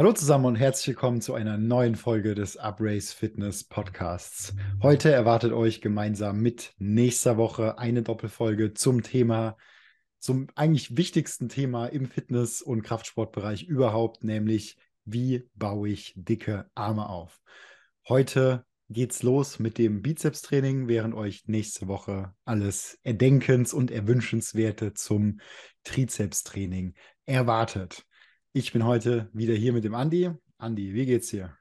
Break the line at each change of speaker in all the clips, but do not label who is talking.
Hallo zusammen und herzlich willkommen zu einer neuen Folge des Uprace Fitness Podcasts. Heute erwartet euch gemeinsam mit nächster Woche eine Doppelfolge zum Thema, zum eigentlich wichtigsten Thema im Fitness- und Kraftsportbereich überhaupt, nämlich wie baue ich dicke Arme auf. Heute geht's los mit dem Bizepstraining, während euch nächste Woche alles Erdenkens- und Erwünschenswerte zum Trizepstraining erwartet. Ich bin heute wieder hier mit dem Andi. Andi, wie geht's dir?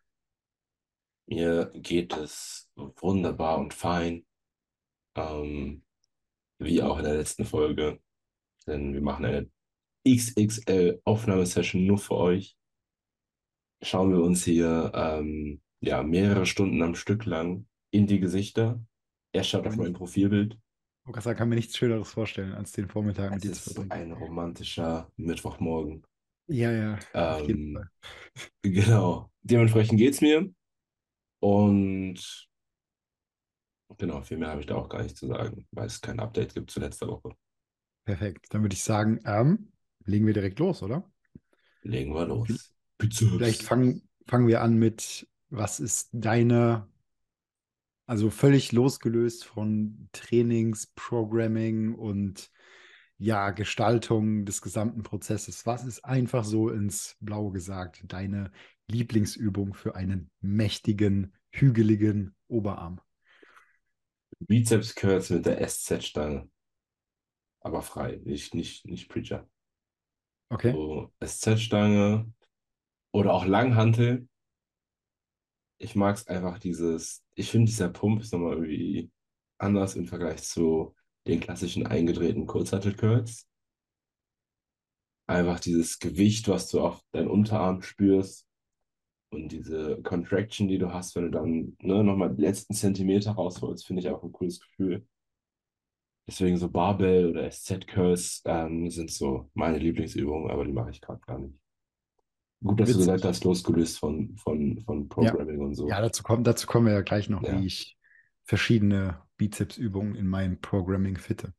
Mir geht es wunderbar und fein. Ähm, wie auch in der letzten Folge. Denn wir machen eine XXL Aufnahmesession nur für euch. Schauen wir uns hier ähm, ja, mehrere Stunden am Stück lang in die Gesichter. Er schaut auf mein Profilbild.
Ich kann mir nichts Schöneres vorstellen, als den Vormittag
mit dir zu verbringen. Ein romantischer Mittwochmorgen.
Ja, ja.
Ähm, genau. Dementsprechend geht es mir. Und genau, viel mehr habe ich da auch gar nicht zu sagen, weil es kein Update gibt zu letzter Woche.
Perfekt. Dann würde ich sagen, ähm, legen wir direkt los, oder?
Legen wir los.
Bitte. Vielleicht fangen, fangen wir an mit, was ist deine, also völlig losgelöst von Trainings, Programming und ja, Gestaltung des gesamten Prozesses. Was ist einfach so ins Blaue gesagt deine Lieblingsübung für einen mächtigen, hügeligen Oberarm?
Bizeps Curls mit der SZ-Stange. Aber frei, nicht, nicht, nicht Preacher.
Okay.
So SZ-Stange oder auch Langhantel. Ich mag es einfach dieses, ich finde dieser Pump ist nochmal irgendwie anders im Vergleich zu den klassischen eingedrehten Kurzhantel-Curls. Einfach dieses Gewicht, was du auf deinen Unterarm spürst und diese Contraction, die du hast, wenn du dann ne, nochmal die letzten Zentimeter rausholst, finde ich auch ein cooles Gefühl. Deswegen so Barbell oder SZ-Curls ähm, sind so meine Lieblingsübungen, aber die mache ich gerade gar nicht. Gut, dass Witzig. du gesagt hast, losgelöst von, von, von Programming
ja.
und so.
Ja, dazu, kommen, dazu kommen wir ja gleich noch, ja. wie ich verschiedene Bizepsübungen in meinem Programming fitte.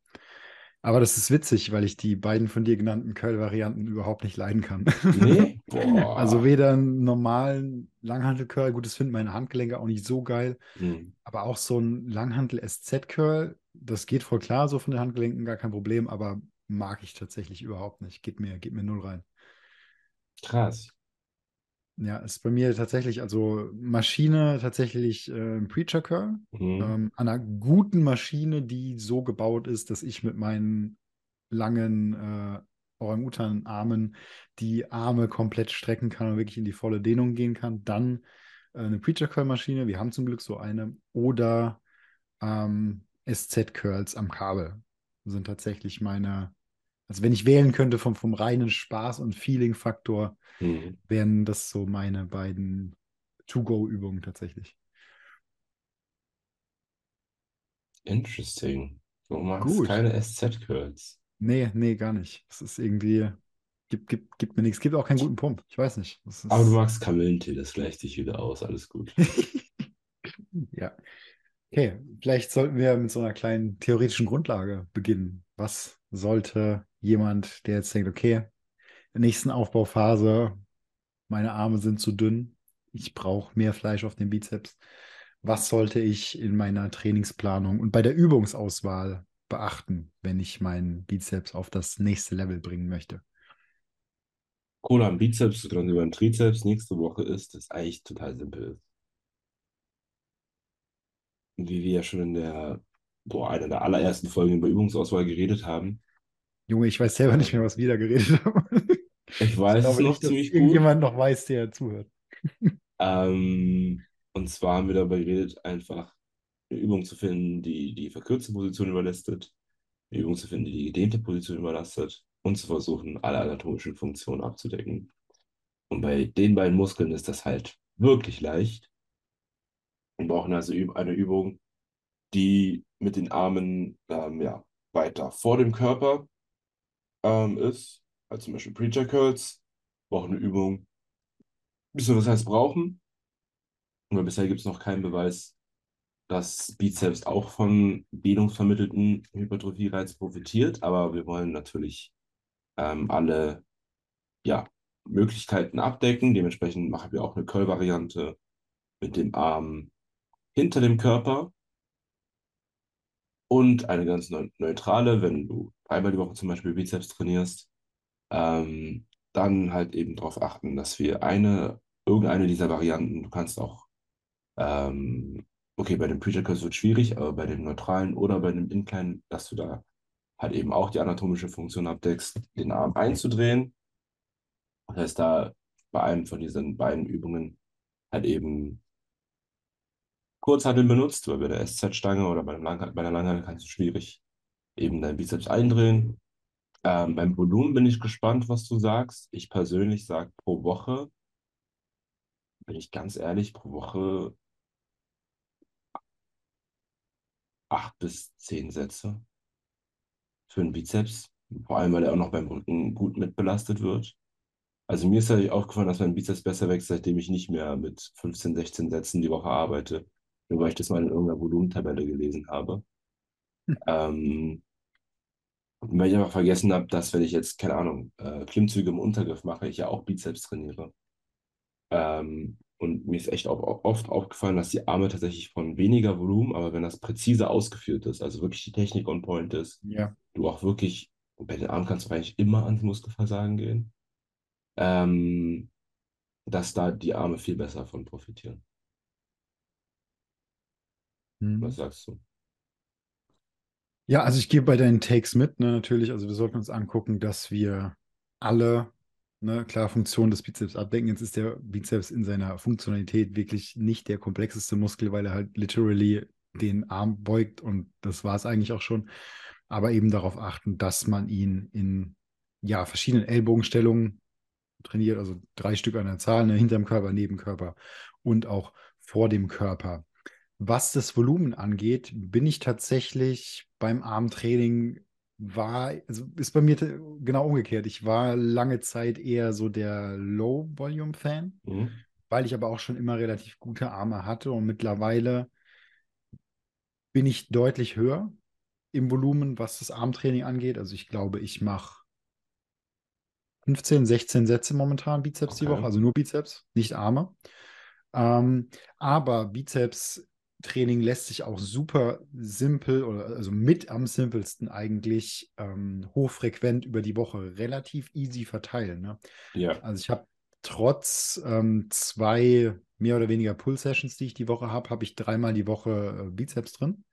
Aber das ist witzig, weil ich die beiden von dir genannten Curl-Varianten überhaupt nicht leiden kann.
Nee?
also weder einen normalen Langhantel-Curl, gut, das finden meine Handgelenke auch nicht so geil, mhm. aber auch so ein Langhantel-SZ-Curl, das geht voll klar so von den Handgelenken, gar kein Problem, aber mag ich tatsächlich überhaupt nicht. Geht mir, geht mir null rein.
Krass.
Ja, ist bei mir tatsächlich, also Maschine tatsächlich äh, ein Preacher Curl. Mhm. Ähm, an einer guten Maschine, die so gebaut ist, dass ich mit meinen langen äh, Orang-Utan-Armen die Arme komplett strecken kann und wirklich in die volle Dehnung gehen kann. Dann äh, eine Preacher Curl-Maschine, wir haben zum Glück so eine. Oder ähm, SZ-Curls am Kabel sind tatsächlich meine also wenn ich wählen könnte vom, vom reinen Spaß und Feeling-Faktor, mhm. wären das so meine beiden To-Go-Übungen tatsächlich.
Interesting. Du machst keine SZ-Curls.
Nee, nee, gar nicht. Es ist irgendwie, gibt, gibt, gibt mir nichts. Gibt auch keinen guten Pump. Ich weiß nicht.
Aber du magst Kamillentee, das gleicht dich wieder aus. Alles gut.
ja. Okay, vielleicht sollten wir mit so einer kleinen theoretischen Grundlage beginnen. Was sollte jemand, der jetzt denkt, okay, in der nächsten Aufbauphase, meine Arme sind zu dünn, ich brauche mehr Fleisch auf den Bizeps. Was sollte ich in meiner Trainingsplanung und bei der Übungsauswahl beachten, wenn ich meinen Bizeps auf das nächste Level bringen möchte?
Cool am Bizeps, genauso wie beim Trizeps nächste Woche ist, ist eigentlich total simpel. Wie wir ja schon in der, boah, einer der allerersten Folgen über Übungsauswahl geredet haben,
Junge, ich weiß selber nicht mehr, was wir da geredet haben.
Ich weiß ich es noch nicht, ziemlich
gut. Irgendjemand noch weiß, der zuhört.
Ähm, und zwar haben wir dabei geredet, einfach eine Übung zu finden, die die verkürzte Position überlastet, eine Übung zu finden, die die gedehnte Position überlastet und zu versuchen, alle anatomischen Funktionen abzudecken. Und bei den beiden Muskeln ist das halt wirklich leicht. Wir brauchen also eine Übung, die mit den Armen ähm, ja, weiter vor dem Körper ähm, ist, als zum Beispiel Preacher Curls, brauchen eine Übung. Bisschen was heißt brauchen. Und bisher gibt es noch keinen Beweis, dass Bizeps auch von dehnungsvermittelten Hypertrophie-Reiz profitiert, aber wir wollen natürlich ähm, alle ja, Möglichkeiten abdecken. Dementsprechend machen wir auch eine Curl-Variante mit dem Arm hinter dem Körper und eine ganz neutrale, wenn du einmal die Woche zum Beispiel Bizeps trainierst, ähm, dann halt eben darauf achten, dass wir eine, irgendeine dieser Varianten, du kannst auch, ähm, okay, bei dem Preacher Curls wird schwierig, aber bei dem neutralen oder bei dem Incline, dass du da halt eben auch die anatomische Funktion abdeckst, den Arm einzudrehen. Das heißt, da bei einem von diesen beiden Übungen halt eben Kurzhanteln benutzt, weil bei der SZ-Stange oder bei, Lang bei der Langhantel kannst du schwierig eben deinen Bizeps eindrehen. Ähm, beim Volumen bin ich gespannt, was du sagst. Ich persönlich sage pro Woche, bin ich ganz ehrlich, pro Woche acht bis zehn Sätze für den Bizeps. Vor allem, weil er auch noch beim Rücken gut mitbelastet wird. Also mir ist halt aufgefallen, dass mein Bizeps besser wächst, seitdem ich nicht mehr mit 15, 16 Sätzen die Woche arbeite. Nur weil ich das mal in irgendeiner Volumentabelle gelesen habe. Hm. Ähm, und weil ich einfach vergessen habe, dass wenn ich jetzt, keine Ahnung, äh, Klimmzüge im Untergriff mache, ich ja auch Bizeps trainiere. Ähm, und mir ist echt auch oft aufgefallen, dass die Arme tatsächlich von weniger Volumen, aber wenn das präzise ausgeführt ist, also wirklich die Technik on point ist,
ja.
du auch wirklich, bei den Armen kannst du eigentlich immer ans Muskelversagen gehen, ähm, dass da die Arme viel besser von profitieren.
Hm.
Was sagst du?
Ja, also ich gehe bei deinen Takes mit, ne, natürlich. Also wir sollten uns angucken, dass wir alle, ne, klar, Funktionen des Bizeps abdecken. Jetzt ist der Bizeps in seiner Funktionalität wirklich nicht der komplexeste Muskel, weil er halt literally den Arm beugt und das war es eigentlich auch schon. Aber eben darauf achten, dass man ihn in ja, verschiedenen Ellbogenstellungen trainiert, also drei Stück an der Zahl, ne, hinterm Körper, neben Körper und auch vor dem Körper. Was das Volumen angeht, bin ich tatsächlich beim Armtraining war, also ist bei mir genau umgekehrt. Ich war lange Zeit eher so der Low-Volume-Fan, mhm. weil ich aber auch schon immer relativ gute Arme hatte und mittlerweile bin ich deutlich höher im Volumen, was das Armtraining angeht. Also ich glaube, ich mache 15, 16 Sätze momentan Bizeps okay. die Woche, also nur Bizeps, nicht Arme. Ähm, aber Bizeps Training lässt sich auch super simpel oder also mit am simpelsten eigentlich ähm, hochfrequent über die Woche relativ easy verteilen. Ne?
Ja.
Also ich habe trotz ähm, zwei mehr oder weniger Pull-Sessions, die ich die Woche habe, habe ich dreimal die Woche äh, Bizeps drin.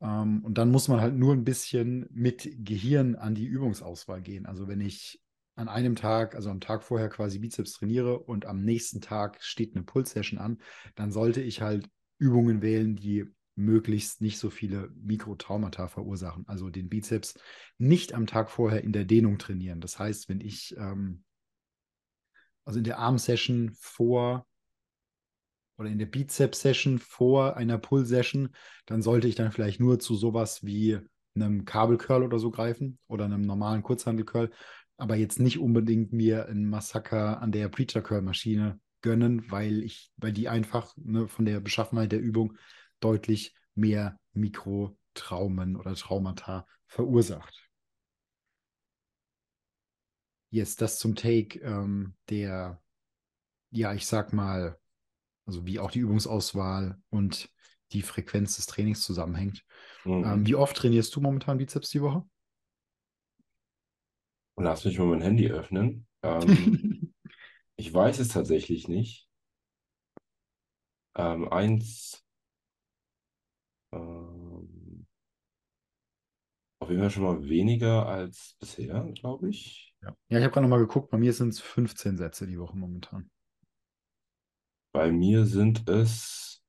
Ähm, und dann muss man halt nur ein bisschen mit Gehirn an die Übungsauswahl gehen. Also wenn ich an einem Tag, also am Tag vorher quasi Bizeps trainiere und am nächsten Tag steht eine Pull-Session an, dann sollte ich halt Übungen wählen, die möglichst nicht so viele Mikrotraumata verursachen. Also den Bizeps nicht am Tag vorher in der Dehnung trainieren. Das heißt, wenn ich ähm, also in der Arm-Session vor oder in der Bizeps-Session vor einer Pull-Session, dann sollte ich dann vielleicht nur zu sowas wie einem Kabelcurl oder so greifen oder einem normalen Kurzhandelcurl, aber jetzt nicht unbedingt mir ein Massaker an der Preacher Curl Maschine gönnen, weil ich, weil die einfach ne, von der Beschaffenheit der Übung deutlich mehr Mikrotraumen oder Traumata verursacht. Jetzt das zum Take, ähm, der, ja, ich sag mal, also wie auch die Übungsauswahl und die Frequenz des Trainings zusammenhängt. Mhm. Ähm, wie oft trainierst du momentan Bizeps die Woche?
Lass mich mal mein Handy öffnen. Ähm, Ich weiß es tatsächlich nicht. Ähm, eins. Ähm, auf jeden Fall schon mal weniger als bisher, glaube ich.
Ja, ja ich habe gerade nochmal geguckt. Bei mir sind es 15 Sätze die Woche momentan.
Bei mir sind es.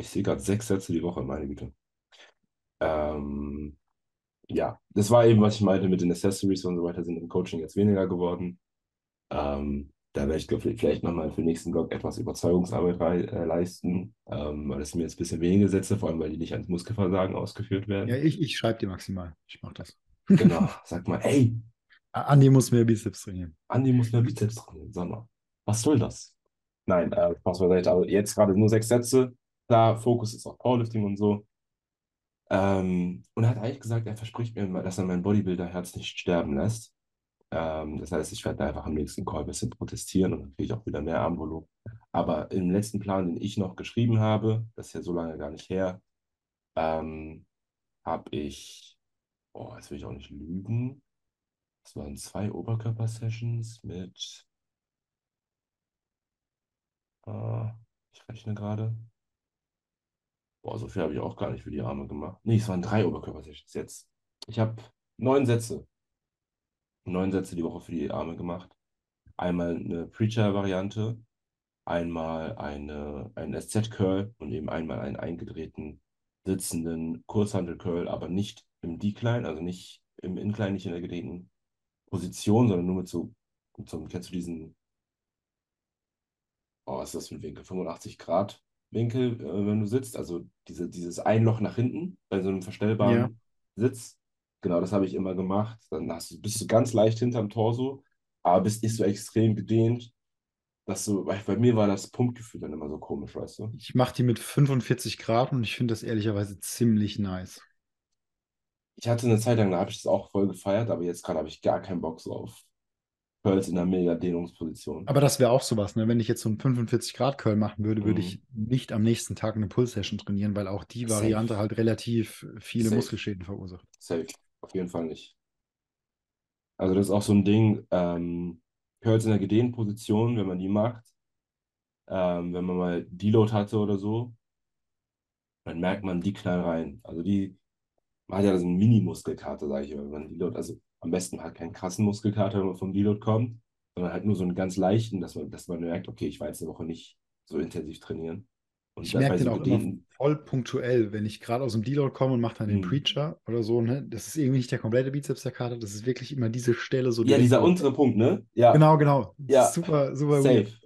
Ich sehe gerade sechs Sätze die Woche, meine Güte. Ähm, ja, das war eben, was ich meinte mit den Accessories und so weiter, sind im Coaching jetzt weniger geworden. Ähm, da werde ich vielleicht nochmal für den nächsten Blog etwas Überzeugungsarbeit äh, leisten, ähm, weil es mir jetzt ein bisschen weniger Sätze, vor allem weil die nicht ans Muskelversagen ausgeführt werden.
Ja, ich, ich schreibe dir maximal. Ich mache das.
Genau, sag mal, ey.
Andi muss mehr Bizeps trainieren.
Andi muss mehr Bizeps trainieren, sag mal. Was soll das? Nein, äh, Spaß beiseite, aber jetzt gerade nur sechs Sätze. Klar, Fokus ist auf Powerlifting und so. Ähm, und er hat eigentlich gesagt, er verspricht mir, dass er mein Bodybuilder-Herz nicht sterben lässt. Ähm, das heißt, ich werde einfach am nächsten Call ein bisschen protestieren und dann kriege ich auch wieder mehr Armvolumen. Aber im letzten Plan, den ich noch geschrieben habe, das ist ja so lange gar nicht her, ähm, habe ich, oh, jetzt will ich auch nicht lügen, das waren zwei Oberkörper-Sessions mit, äh, ich rechne gerade, boah, so viel habe ich auch gar nicht für die Arme gemacht. Nee, es waren drei Oberkörper-Sessions jetzt. Ich habe neun Sätze neun Sätze die Woche für die Arme gemacht. Einmal eine Preacher-Variante, einmal eine, einen SZ-Curl und eben einmal einen eingedrehten sitzenden Kurzhandel-Curl, aber nicht im Decline, also nicht im Incline, nicht in der gedrehten Position, sondern nur mit so, mit so kennst du diesen, oh, was ist das für ein Winkel? 85 Grad Winkel, äh, wenn du sitzt, also diese, dieses Einloch nach hinten bei so einem verstellbaren ja. Sitz. Genau, das habe ich immer gemacht. Dann hast du, bist du ganz leicht hinterm Torso, aber bist nicht so extrem gedehnt. Dass du, bei, mir war das Punktgefühl dann immer so komisch, weißt du?
Ich mache die mit 45 Grad und ich finde das ehrlicherweise ziemlich nice.
Ich hatte eine Zeit lang, da habe ich das auch voll gefeiert, aber jetzt gerade habe ich gar keinen Bock so auf Curls in einer mega Dehnungsposition.
Aber das wäre auch sowas, ne? Wenn ich jetzt so einen 45 Grad Curl machen würde, mhm. würde ich nicht am nächsten Tag eine Pull-Session trainieren, weil auch die Safe. Variante halt relativ viele Safe. Muskelschäden verursacht.
Safe. Auf jeden Fall nicht. Also das ist auch so ein Ding, ähm, Curls in der gedehnten Position, wenn man die macht, ähm, wenn man mal Deload hatte oder so, dann merkt man die knallen rein. Also die, man hat ja so einen Mini-Muskelkater, sage ich wenn man Deload, also am besten halt keinen krassen Muskelkater, wenn man vom Deload kommt, sondern halt nur so einen ganz leichten, dass man, dass man merkt, okay, ich war jetzt eine Woche nicht so intensiv trainieren.
Und ich merke den auch immer voll punktuell, wenn ich gerade aus dem Deload komme und mache dann den mhm. Preacher oder so, ne? Das ist irgendwie nicht der komplette Bizeps der Karte, das ist wirklich immer diese Stelle so.
Ja, dieser untere Punkt, ne?
Ja. Genau, genau.
Ja.
Super, super
Safe. Weird.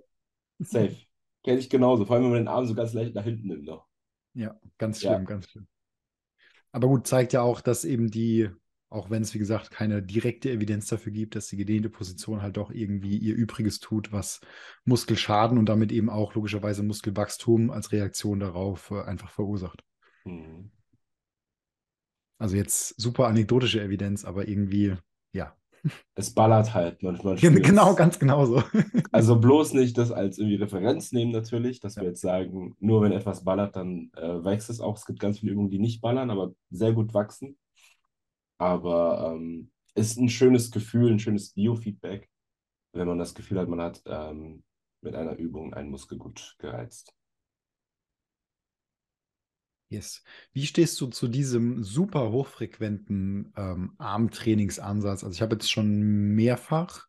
Safe. Kenne ich genauso. Vor allem, wenn man den Arm so ganz leicht nach hinten nimmt noch.
Ja, ganz schlimm, ja. ganz schlimm. Aber gut, zeigt ja auch, dass eben die auch wenn es, wie gesagt, keine direkte Evidenz dafür gibt, dass die gedehnte Position halt doch irgendwie ihr Übriges tut, was Muskelschaden und damit eben auch logischerweise Muskelwachstum als Reaktion darauf äh, einfach verursacht. Mhm. Also jetzt super anekdotische Evidenz, aber irgendwie, ja.
Es ballert halt manchmal.
Genau, ganz genau so.
also bloß nicht das als irgendwie Referenz nehmen natürlich, dass ja. wir jetzt sagen, nur wenn etwas ballert, dann äh, wächst es auch. Es gibt ganz viele Übungen, die nicht ballern, aber sehr gut wachsen. Aber ähm, ist ein schönes Gefühl, ein schönes Biofeedback, wenn man das Gefühl hat, man hat ähm, mit einer Übung einen Muskel gut gereizt.
Yes. Wie stehst du zu diesem super hochfrequenten ähm, Armtrainingsansatz? Also ich habe jetzt schon mehrfach,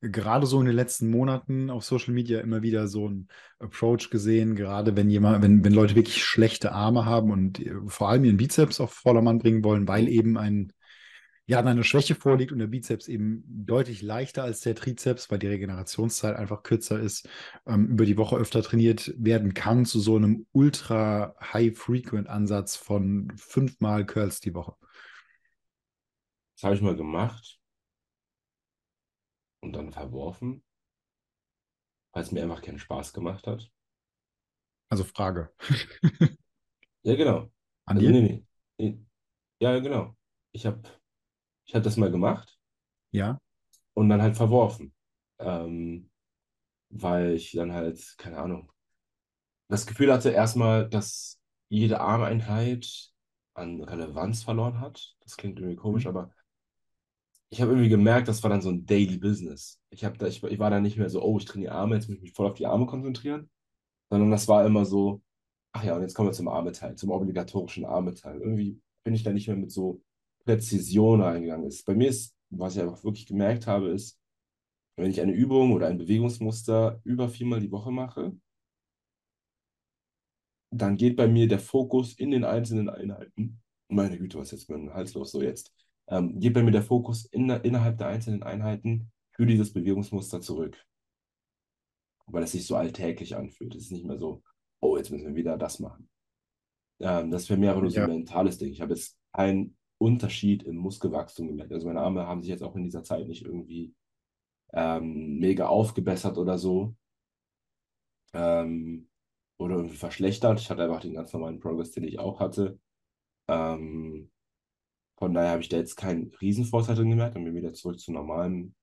gerade so in den letzten Monaten auf Social Media immer wieder so einen Approach gesehen, gerade wenn jemand, wenn, wenn Leute wirklich schlechte Arme haben und äh, vor allem ihren Bizeps auf Vordermann bringen wollen, weil eben ein ja, eine Schwäche vorliegt und der Bizeps eben deutlich leichter als der Trizeps, weil die Regenerationszeit einfach kürzer ist, ähm, über die Woche öfter trainiert werden kann zu so einem ultra high-frequent Ansatz von fünfmal Curls die Woche.
Das habe ich mal gemacht und dann verworfen, weil es mir einfach keinen Spaß gemacht hat.
Also Frage.
ja, genau.
An also, dir?
Nee, nee. Ja, genau. Ich habe ich habe das mal gemacht.
Ja.
Und dann halt verworfen. Ähm, weil ich dann halt, keine Ahnung, das Gefühl hatte erstmal, dass jede Armeinheit an Relevanz verloren hat. Das klingt irgendwie komisch, mhm. aber ich habe irgendwie gemerkt, das war dann so ein Daily Business. Ich, da, ich, ich war da nicht mehr so, oh, ich trainiere Arme, jetzt muss ich mich voll auf die Arme konzentrieren, sondern das war immer so, ach ja, und jetzt kommen wir zum Armeteil, zum obligatorischen Armeteil. Irgendwie bin ich da nicht mehr mit so Präzision eingegangen ist. Bei mir ist, was ich einfach wirklich gemerkt habe, ist, wenn ich eine Übung oder ein Bewegungsmuster über viermal die Woche mache, dann geht bei mir der Fokus in den einzelnen Einheiten, meine Güte, was ist jetzt mein Hals los, so jetzt, ähm, geht bei mir der Fokus in, innerhalb der einzelnen Einheiten für dieses Bewegungsmuster zurück. Weil es sich so alltäglich anfühlt. Es ist nicht mehr so, oh, jetzt müssen wir wieder das machen. Ähm, das wäre mehr nur so ein mentales Ding. Ich habe jetzt kein Unterschied im Muskelwachstum gemerkt. Also meine Arme haben sich jetzt auch in dieser Zeit nicht irgendwie ähm, mega aufgebessert oder so. Ähm, oder irgendwie verschlechtert. Ich hatte einfach den ganz normalen Progress, den ich auch hatte. Ähm, von daher habe ich da jetzt keinen Riesenvorteil drin gemerkt und bin wieder zurück zu normalem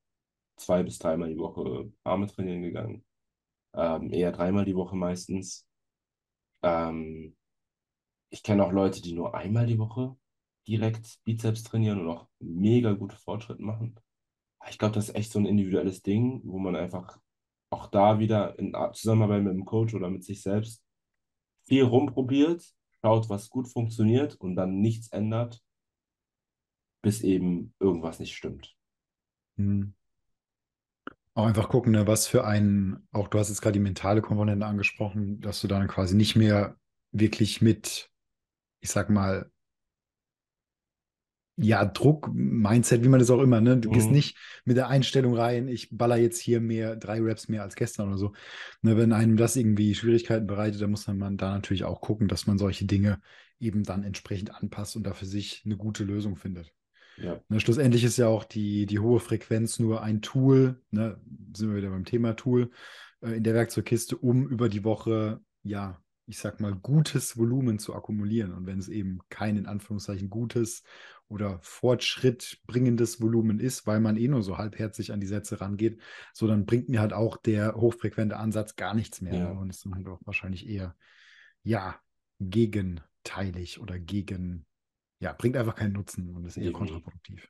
zwei bis dreimal die Woche Arme trainieren gegangen. Ähm, eher dreimal die Woche meistens. Ähm, ich kenne auch Leute, die nur einmal die Woche direkt Bizeps trainieren und auch mega gute Fortschritte machen. Ich glaube, das ist echt so ein individuelles Ding, wo man einfach auch da wieder in Zusammenarbeit mit dem Coach oder mit sich selbst viel rumprobiert, schaut, was gut funktioniert und dann nichts ändert, bis eben irgendwas nicht stimmt.
Hm. Auch einfach gucken, ne, was für einen, auch du hast jetzt gerade die mentale Komponente angesprochen, dass du dann quasi nicht mehr wirklich mit, ich sag mal, ja, Druck, Mindset, wie man das auch immer, ne? Du mhm. gehst nicht mit der Einstellung rein, ich baller jetzt hier mehr, drei Raps mehr als gestern oder so. Ne, wenn einem das irgendwie Schwierigkeiten bereitet, dann muss man da natürlich auch gucken, dass man solche Dinge eben dann entsprechend anpasst und da für sich eine gute Lösung findet. Ja. Ne, schlussendlich ist ja auch die, die hohe Frequenz nur ein Tool, ne, sind wir wieder beim Thema Tool, äh, in der Werkzeugkiste, um über die Woche, ja, ich sag mal, gutes Volumen zu akkumulieren. Und wenn es eben kein in Anführungszeichen gutes oder fortschrittbringendes Volumen ist, weil man eh nur so halbherzig an die Sätze rangeht, so dann bringt mir halt auch der hochfrequente Ansatz gar nichts mehr. Ja. Und ist dann halt auch wahrscheinlich eher, ja, gegenteilig oder gegen ja, bringt einfach keinen Nutzen und ist eher kontraproduktiv.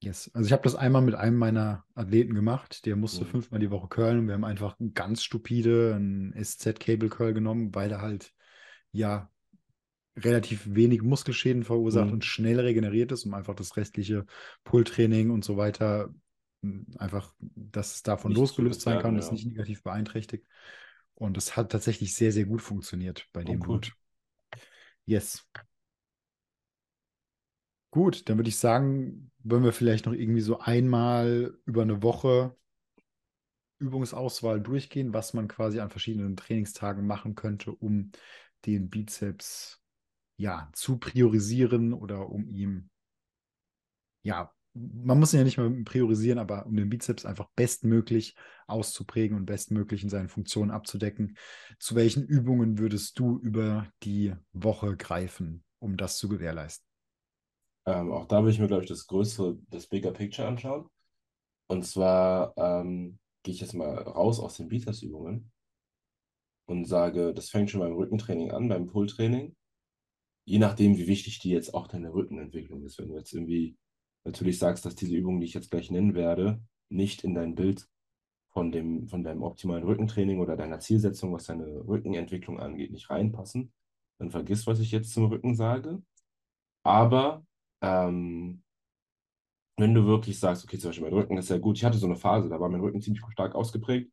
Yes. Also ich habe das einmal mit einem meiner Athleten gemacht. Der musste mhm. fünfmal die Woche curlen. Wir haben einfach ganz stupide ein SZ-Cable Curl genommen, weil er halt ja relativ wenig Muskelschäden verursacht mhm. und schnell regeneriert ist, um einfach das restliche Pull-Training und so weiter hm, einfach, dass es davon nicht losgelöst sein kann, ja. das nicht negativ beeinträchtigt. Und es hat tatsächlich sehr, sehr gut funktioniert bei oh, dem cool. Yes. Gut, dann würde ich sagen, wollen wir vielleicht noch irgendwie so einmal über eine Woche Übungsauswahl durchgehen, was man quasi an verschiedenen Trainingstagen machen könnte, um den Bizeps ja zu priorisieren oder um ihm ja, man muss ihn ja nicht mehr priorisieren, aber um den Bizeps einfach bestmöglich auszuprägen und bestmöglich in seinen Funktionen abzudecken. Zu welchen Übungen würdest du über die Woche greifen, um das zu gewährleisten?
Ähm, auch da würde ich mir, glaube ich, das größere, das Bigger Picture anschauen. Und zwar ähm, gehe ich jetzt mal raus aus den Bizeps-Übungen und sage, das fängt schon beim Rückentraining an, beim Pull-Training. Je nachdem, wie wichtig die jetzt auch deine Rückenentwicklung ist. Wenn du jetzt irgendwie natürlich sagst, dass diese Übungen, die ich jetzt gleich nennen werde, nicht in dein Bild von, dem, von deinem optimalen Rückentraining oder deiner Zielsetzung, was deine Rückenentwicklung angeht, nicht reinpassen, dann vergiss, was ich jetzt zum Rücken sage. Aber ähm, wenn du wirklich sagst, okay, zum Beispiel mein Rücken ist sehr gut, ich hatte so eine Phase, da war mein Rücken ziemlich stark ausgeprägt,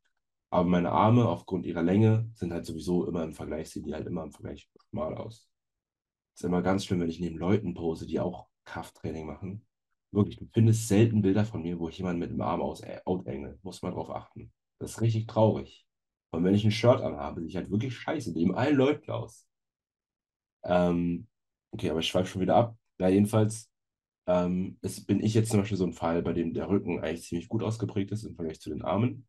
aber meine Arme aufgrund ihrer Länge sind halt sowieso immer im Vergleich, sehen die halt immer im Vergleich schmal aus. Ist immer ganz schlimm, wenn ich neben Leuten pose, die auch Krafttraining machen. Wirklich, du findest selten Bilder von mir, wo ich jemanden mit dem Arm aus äh, outengel. Muss man drauf achten. Das ist richtig traurig. Und wenn ich ein Shirt anhabe, sehe ich halt wirklich scheiße, neben allen Leuten aus. Ähm, okay, aber ich schweife schon wieder ab. Ja, jedenfalls ähm, ist, bin ich jetzt zum Beispiel so ein Fall, bei dem der Rücken eigentlich ziemlich gut ausgeprägt ist im Vergleich zu den Armen.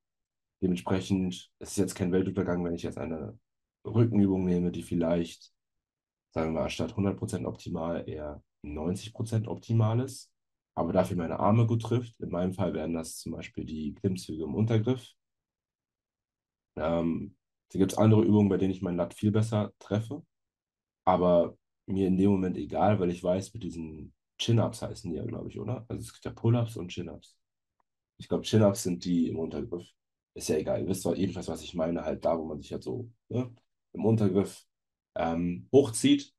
Dementsprechend ist es jetzt kein Weltuntergang, wenn ich jetzt eine Rückenübung nehme, die vielleicht, sagen wir mal, statt 100% optimal eher 90% optimal ist, aber dafür meine Arme gut trifft. In meinem Fall wären das zum Beispiel die Klimmzüge im Untergriff. Ähm, da gibt es andere Übungen, bei denen ich meinen Lat viel besser treffe. Aber mir in dem Moment egal, weil ich weiß, mit diesen Chin-Ups heißen die ja, glaube ich, oder? Also es gibt ja Pull-Ups und Chin-Ups. Ich glaube, Chin-Ups sind die im Untergriff. Ist ja egal. Ihr wisst zwar jedenfalls, was ich meine, halt da, wo man sich halt so ne, im Untergriff ähm, hochzieht.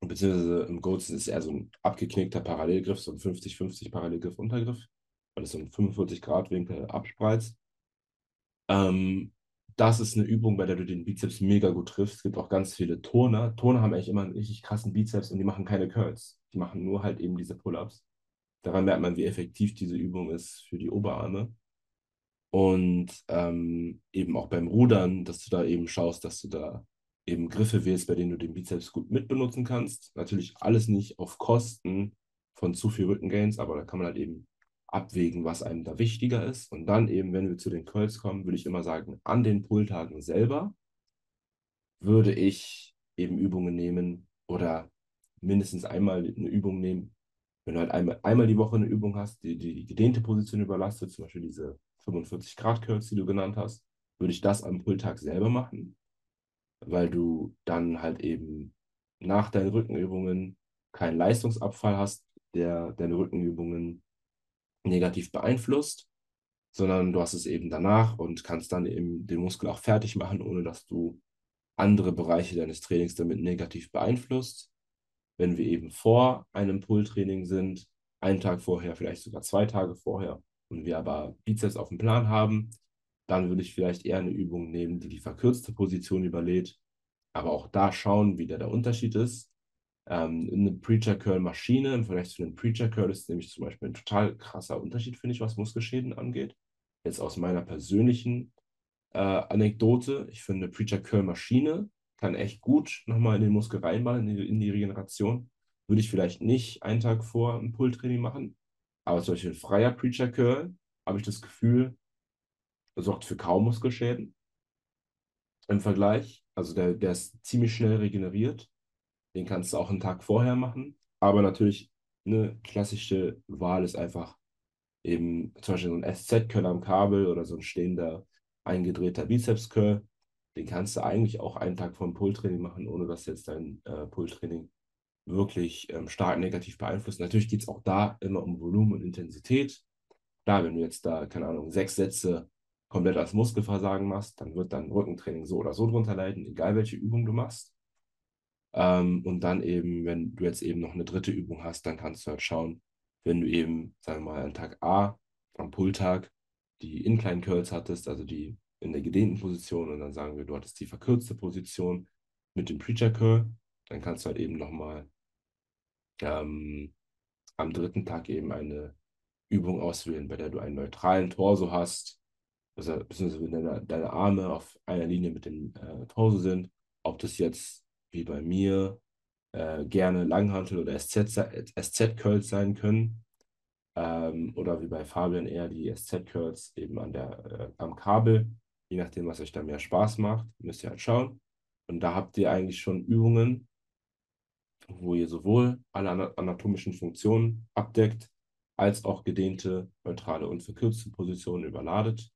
Beziehungsweise im Goats ist es eher so ein abgeknickter Parallelgriff, so ein 50-50 Parallelgriff-Untergriff, weil es so ein 45-Grad-Winkel abspreizt. Ähm, das ist eine Übung, bei der du den Bizeps mega gut triffst. Es gibt auch ganz viele Turner. Turner haben eigentlich immer einen richtig krassen Bizeps und die machen keine Curls. Die machen nur halt eben diese Pull-ups. Daran merkt man, wie effektiv diese Übung ist für die Oberarme. Und ähm, eben auch beim Rudern, dass du da eben schaust, dass du da eben Griffe wählst, bei denen du den Bizeps gut mitbenutzen kannst. Natürlich alles nicht auf Kosten von zu viel Rückengains, aber da kann man halt eben abwägen, was einem da wichtiger ist. Und dann eben, wenn wir zu den Curls kommen, würde ich immer sagen, an den Pulltagen selber würde ich eben Übungen nehmen oder mindestens einmal eine Übung nehmen, Wenn du halt einmal, einmal die Woche eine Übung hast, die die gedehnte Position überlastet, zum Beispiel diese 45 Grad Curls, die du genannt hast, würde ich das am Pulltag selber machen, weil du dann halt eben nach deinen Rückenübungen keinen Leistungsabfall hast, der deine Rückenübungen negativ beeinflusst, sondern du hast es eben danach und kannst dann eben den Muskel auch fertig machen, ohne dass du andere Bereiche deines Trainings damit negativ beeinflusst. Wenn wir eben vor einem Pull-Training sind, einen Tag vorher, vielleicht sogar zwei Tage vorher, und wir aber Bizeps auf dem Plan haben, dann würde ich vielleicht eher eine Übung nehmen, die die verkürzte Position überlädt. Aber auch da schauen, wie der, der Unterschied ist. Ähm, eine Preacher Curl Maschine im Vergleich zu einem Preacher Curl ist nämlich zum Beispiel ein total krasser Unterschied, finde ich, was Muskelschäden angeht. Jetzt aus meiner persönlichen äh, Anekdote. Ich finde, Preacher Curl Maschine kann echt gut nochmal in den Muskel reinballen, in die, in die Regeneration. Würde ich vielleicht nicht einen Tag vor einem Pull-Training machen. Aber zum Beispiel ein freier Preacher Curl habe ich das Gefühl, sorgt für kaum Muskelschäden im Vergleich. Also der, der ist ziemlich schnell regeneriert. Den kannst du auch einen Tag vorher machen. Aber natürlich eine klassische Wahl ist einfach eben zum Beispiel so ein SZ-Curl am Kabel oder so ein stehender, eingedrehter Bizeps-Curl. Den kannst du eigentlich auch einen Tag vom Pull-Training machen, ohne dass jetzt dein äh, Pull-Training wirklich ähm, stark negativ beeinflusst. Natürlich geht es auch da immer um Volumen und Intensität. Klar, wenn du jetzt da, keine Ahnung, sechs Sätze komplett als Muskelversagen machst, dann wird dein Rückentraining so oder so drunter leiden, egal welche Übung du machst. Ähm, und dann eben, wenn du jetzt eben noch eine dritte Übung hast, dann kannst du halt schauen, wenn du eben, sagen wir mal, an Tag A, am Pulltag, die Incline Curls hattest, also die in der gedehnten Position, und dann sagen wir, du hattest die verkürzte Position mit dem Preacher Curl, dann kannst du halt eben nochmal ähm, am dritten Tag eben eine Übung auswählen, bei der du einen neutralen Torso hast, also beziehungsweise deine, deine Arme auf einer Linie mit dem äh, Torso sind. Ob das jetzt wie bei mir äh, gerne Langhantel oder SZ-Curls sein können. Ähm, oder wie bei Fabian eher die SZ-Curls eben an der, äh, am Kabel. Je nachdem, was euch da mehr Spaß macht, müsst ihr halt schauen. Und da habt ihr eigentlich schon Übungen, wo ihr sowohl alle anatomischen Funktionen abdeckt, als auch gedehnte, neutrale und verkürzte Positionen überladet.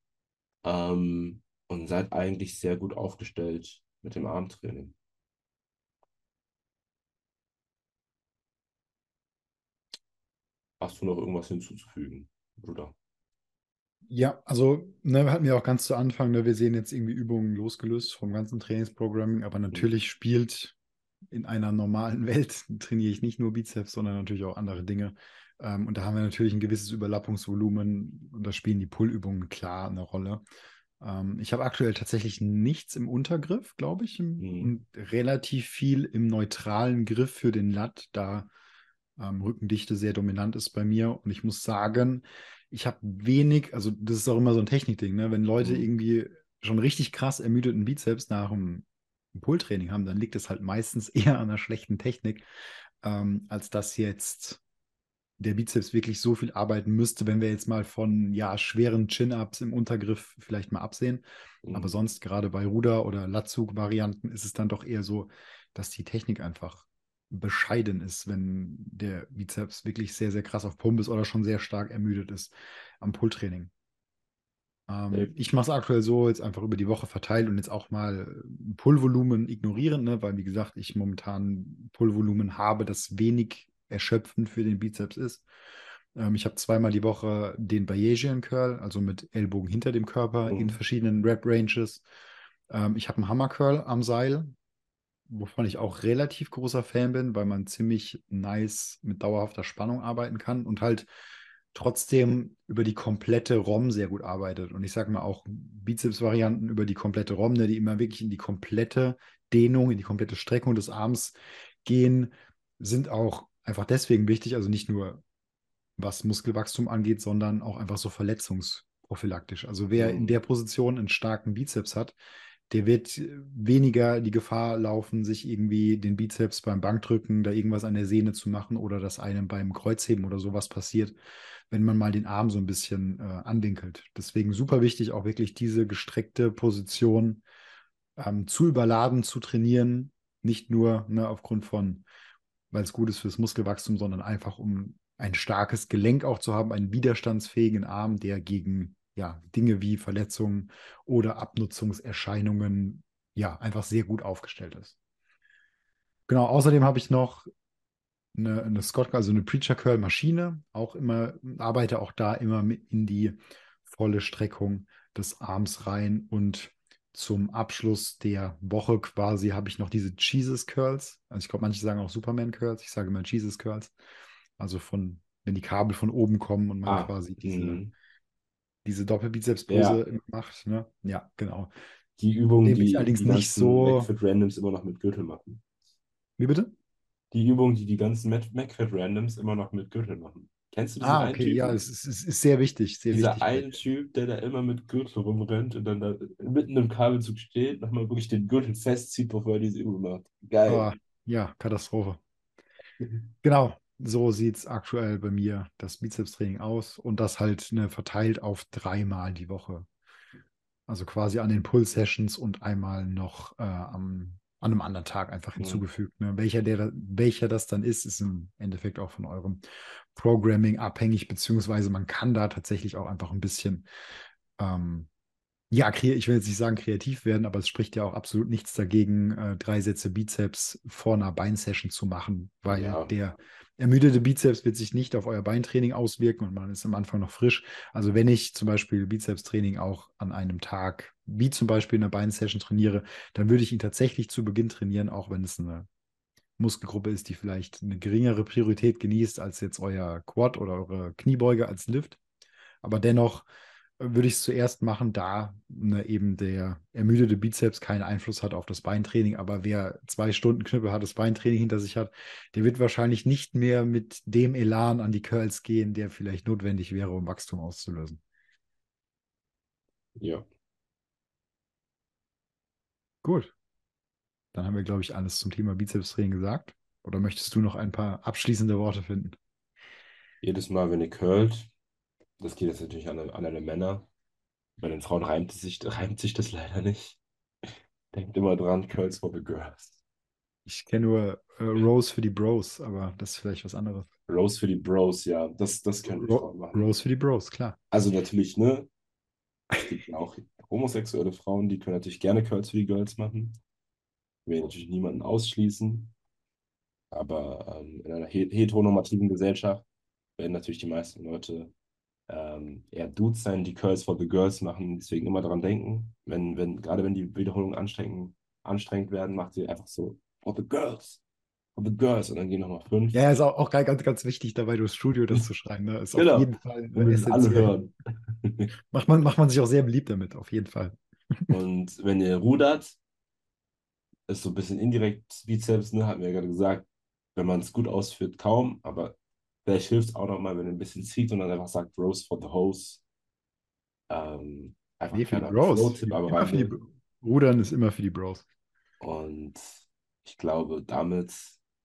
Ähm, und seid eigentlich sehr gut aufgestellt mit dem Armtraining. Hast du noch irgendwas hinzuzufügen, Bruder?
Ja, also ne, hatten wir auch ganz zu Anfang, ne, wir sehen jetzt irgendwie Übungen losgelöst vom ganzen Trainingsprogramming, aber mhm. natürlich mhm. spielt in einer normalen Welt trainiere ich nicht nur Bizeps, sondern natürlich auch andere Dinge. Ähm, und da haben wir natürlich ein gewisses Überlappungsvolumen und da spielen die Pull-Übungen klar eine Rolle. Ähm, ich habe aktuell tatsächlich nichts im Untergriff, glaube ich, mhm. und relativ viel im neutralen Griff für den Lat, da ähm, Rückendichte sehr dominant ist bei mir. Und ich muss sagen, ich habe wenig, also das ist auch immer so ein Technikding, ne? wenn Leute mhm. irgendwie schon richtig krass ermüdeten Bizeps nach dem Pulltraining haben, dann liegt es halt meistens eher an einer schlechten Technik, ähm, als dass jetzt der Bizeps wirklich so viel arbeiten müsste, wenn wir jetzt mal von ja, schweren Chin-Ups im Untergriff vielleicht mal absehen. Mhm. Aber sonst gerade bei Ruder- oder Latzug-Varianten ist es dann doch eher so, dass die Technik einfach bescheiden ist, wenn der Bizeps wirklich sehr, sehr krass auf Pump ist oder schon sehr stark ermüdet ist am Pulltraining. Ähm, ich mache es aktuell so, jetzt einfach über die Woche verteilt und jetzt auch mal Pullvolumen ignorieren, ne, weil wie gesagt, ich momentan Pullvolumen habe, das wenig erschöpfend für den Bizeps ist. Ähm, ich habe zweimal die Woche den Bayesian Curl, also mit Ellbogen hinter dem Körper mhm. in verschiedenen Rep-Ranges. Ähm, ich habe einen Hammer Curl am Seil, wovon ich auch relativ großer Fan bin, weil man ziemlich nice mit dauerhafter Spannung arbeiten kann und halt trotzdem über die komplette ROM sehr gut arbeitet. Und ich sage mal auch Bizeps-Varianten über die komplette ROM, ne, die immer wirklich in die komplette Dehnung, in die komplette Streckung des Arms gehen, sind auch einfach deswegen wichtig, also nicht nur was Muskelwachstum angeht, sondern auch einfach so verletzungsprophylaktisch. Also wer in der Position einen starken Bizeps hat, der wird weniger die Gefahr laufen, sich irgendwie den Bizeps beim Bankdrücken, da irgendwas an der Sehne zu machen oder dass einem beim Kreuzheben oder sowas passiert, wenn man mal den Arm so ein bisschen äh, anwinkelt. Deswegen super wichtig, auch wirklich diese gestreckte Position ähm, zu überladen, zu trainieren. Nicht nur ne, aufgrund von, weil es gut ist fürs Muskelwachstum, sondern einfach um ein starkes Gelenk auch zu haben, einen widerstandsfähigen Arm, der gegen ja, Dinge wie Verletzungen oder Abnutzungserscheinungen ja einfach sehr gut aufgestellt ist. Genau, außerdem habe ich noch eine, eine Scott, also eine Preacher Curl Maschine, auch immer, arbeite auch da immer in die volle Streckung des Arms rein und zum Abschluss der Woche quasi habe ich noch diese Jesus Curls. Also ich glaube, manche sagen auch Superman Curls. Ich sage immer Jesus Curls. Also von, wenn die Kabel von oben kommen und man ah, quasi diese, mhm. diese Doppelbizepspose ja. macht. Ne? Ja, genau.
Die Übung, die, ich allerdings die nicht so. McFit Randoms immer noch mit Gürtel machen.
Wie bitte?
Die Übung, die die ganzen McFit Randoms immer noch mit Gürtel machen. Kennst du
das? Ah, okay, ja, es ist, es ist, sehr wichtig. Sehr
Dieser
wichtig.
eine Typ, der da immer mit Gürtel rumrennt und dann da mitten im Kabelzug steht, nochmal wirklich den Gürtel festzieht, bevor er diese Übung macht. Geil. Oh,
ja, Katastrophe. genau, so sieht es aktuell bei mir das Bizeps-Training aus und das halt ne, verteilt auf dreimal die Woche. Also quasi an den Pull-Sessions und einmal noch äh, am, an einem anderen Tag einfach hinzugefügt. Ne? Welcher, der, welcher das dann ist, ist im Endeffekt auch von eurem Programming abhängig, beziehungsweise man kann da tatsächlich auch einfach ein bisschen ähm, ja, ich will jetzt nicht sagen kreativ werden, aber es spricht ja auch absolut nichts dagegen, äh, drei Sätze Bizeps vor einer Beinsession zu machen, weil ja. der ermüdete Bizeps wird sich nicht auf euer Beintraining auswirken und man ist am Anfang noch frisch. Also wenn ich zum Beispiel Bizepstraining auch an einem Tag, wie zum Beispiel in einer Beinsession trainiere, dann würde ich ihn tatsächlich zu Beginn trainieren, auch wenn es eine Muskelgruppe ist, die vielleicht eine geringere Priorität genießt als jetzt euer Quad oder eure Kniebeuge als Lift. Aber dennoch würde ich es zuerst machen, da ne, eben der ermüdete Bizeps keinen Einfluss hat auf das Beintraining. Aber wer zwei Stunden knüppelhartes Beintraining hinter sich hat, der wird wahrscheinlich nicht mehr mit dem Elan an die Curls gehen, der vielleicht notwendig wäre, um Wachstum auszulösen.
Ja.
Gut. Dann haben wir, glaube ich, alles zum Thema Bizepstraining gesagt. Oder möchtest du noch ein paar abschließende Worte finden?
Jedes Mal, wenn ihr curlt, das geht jetzt natürlich an, an alle Männer. Bei den Frauen reimt sich, reimt sich das leider nicht. Denkt immer dran, Curls for the Girls.
Ich kenne nur äh, Rose für die Bros, aber das ist vielleicht was anderes.
Rose für die Bros, ja, das, das können wir
Ro machen. Rose für die Bros, klar.
Also natürlich, ne? Es gibt ja auch homosexuelle Frauen, die können natürlich gerne Curls für die Girls machen. Ich will natürlich niemanden ausschließen. Aber ähm, in einer heteronormativen Gesellschaft werden natürlich die meisten Leute ähm, eher Dudes sein, die Curls for the Girls machen. Deswegen immer daran denken, wenn, wenn, gerade wenn die Wiederholungen anstrengend, anstrengend werden, macht sie einfach so for the Girls. For the Girls und dann gehen nochmal fünf.
Ja, ist auch, auch ganz, ganz wichtig dabei, durchs Studio das zu schreiben. Ne? Ist
genau.
auf
jeden Fall. Wir müssen alle hören.
macht, man, macht man sich auch sehr beliebt damit, auf jeden Fall.
und wenn ihr rudert, ist so ein bisschen indirekt Bizeps, ne, hatten wir ja gerade gesagt, wenn man es gut ausführt, kaum, aber Vielleicht hilft es auch nochmal, wenn er ein bisschen zieht und dann einfach sagt, Rose for the Hose. Ähm,
einfach nee, für die Bros. aber für die Rudern ist immer für die Bros.
Und ich glaube, damit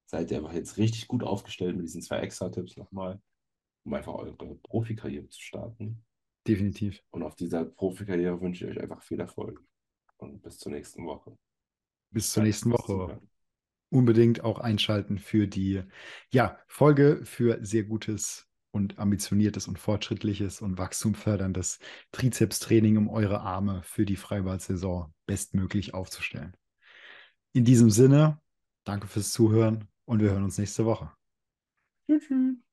seid ihr einfach jetzt richtig gut aufgestellt mit diesen zwei Extra-Tipps nochmal, um einfach eure Profikarriere zu starten.
Definitiv.
Und auf dieser Profikarriere wünsche ich euch einfach viel Erfolg. Und bis zur nächsten Woche.
Bis zur nächsten Woche unbedingt auch einschalten für die ja, Folge für sehr gutes und ambitioniertes und fortschrittliches und wachstumförderndes Trizepstraining, um eure Arme für die Freibad-Saison bestmöglich aufzustellen. In diesem Sinne, danke fürs Zuhören und wir hören uns nächste Woche. Tschüss.